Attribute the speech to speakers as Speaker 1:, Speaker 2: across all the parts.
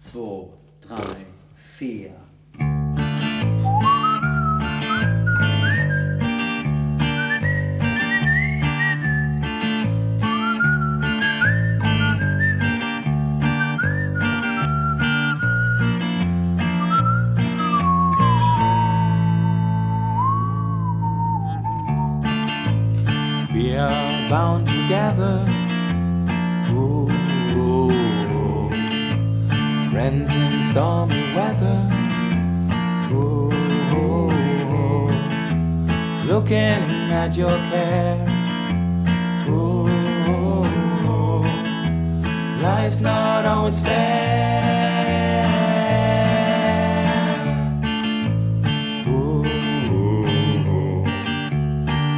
Speaker 1: zwei, drei, vier.
Speaker 2: We are bound together. Ooh, Friends in stormy weather. Ooh. Looking at your care. Ooh. Life's not always fair. Ooh.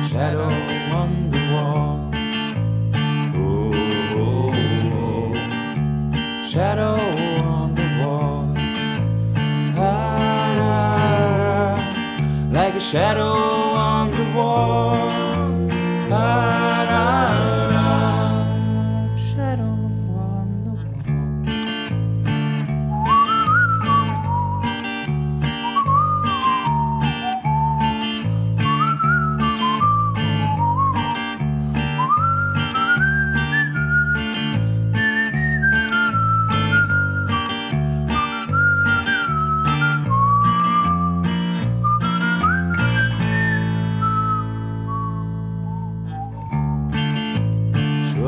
Speaker 2: Shadow on the wall. Ooh. Shadow shadow on the wall. Ah,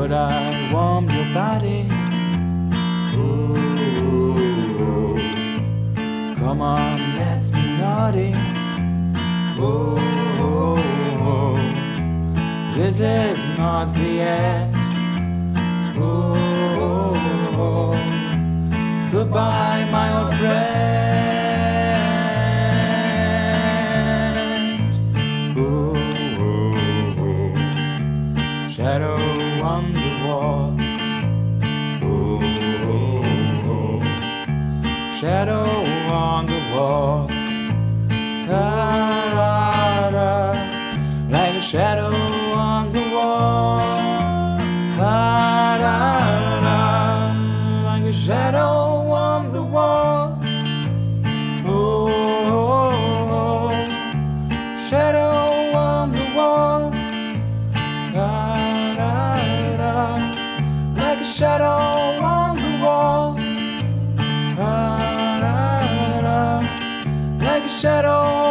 Speaker 2: Should I warm your body? Ooh, come on, let's be naughty. Ooh, this is not the end. Ooh. goodbye, my old friend. Shadow on the wall. Da, da, da. Like a shadow on the wall. Da, da, da. Like a shadow on the wall. Ooh, ooh, ooh. shadow on the wall. Da, da, da, like a shadow shadow.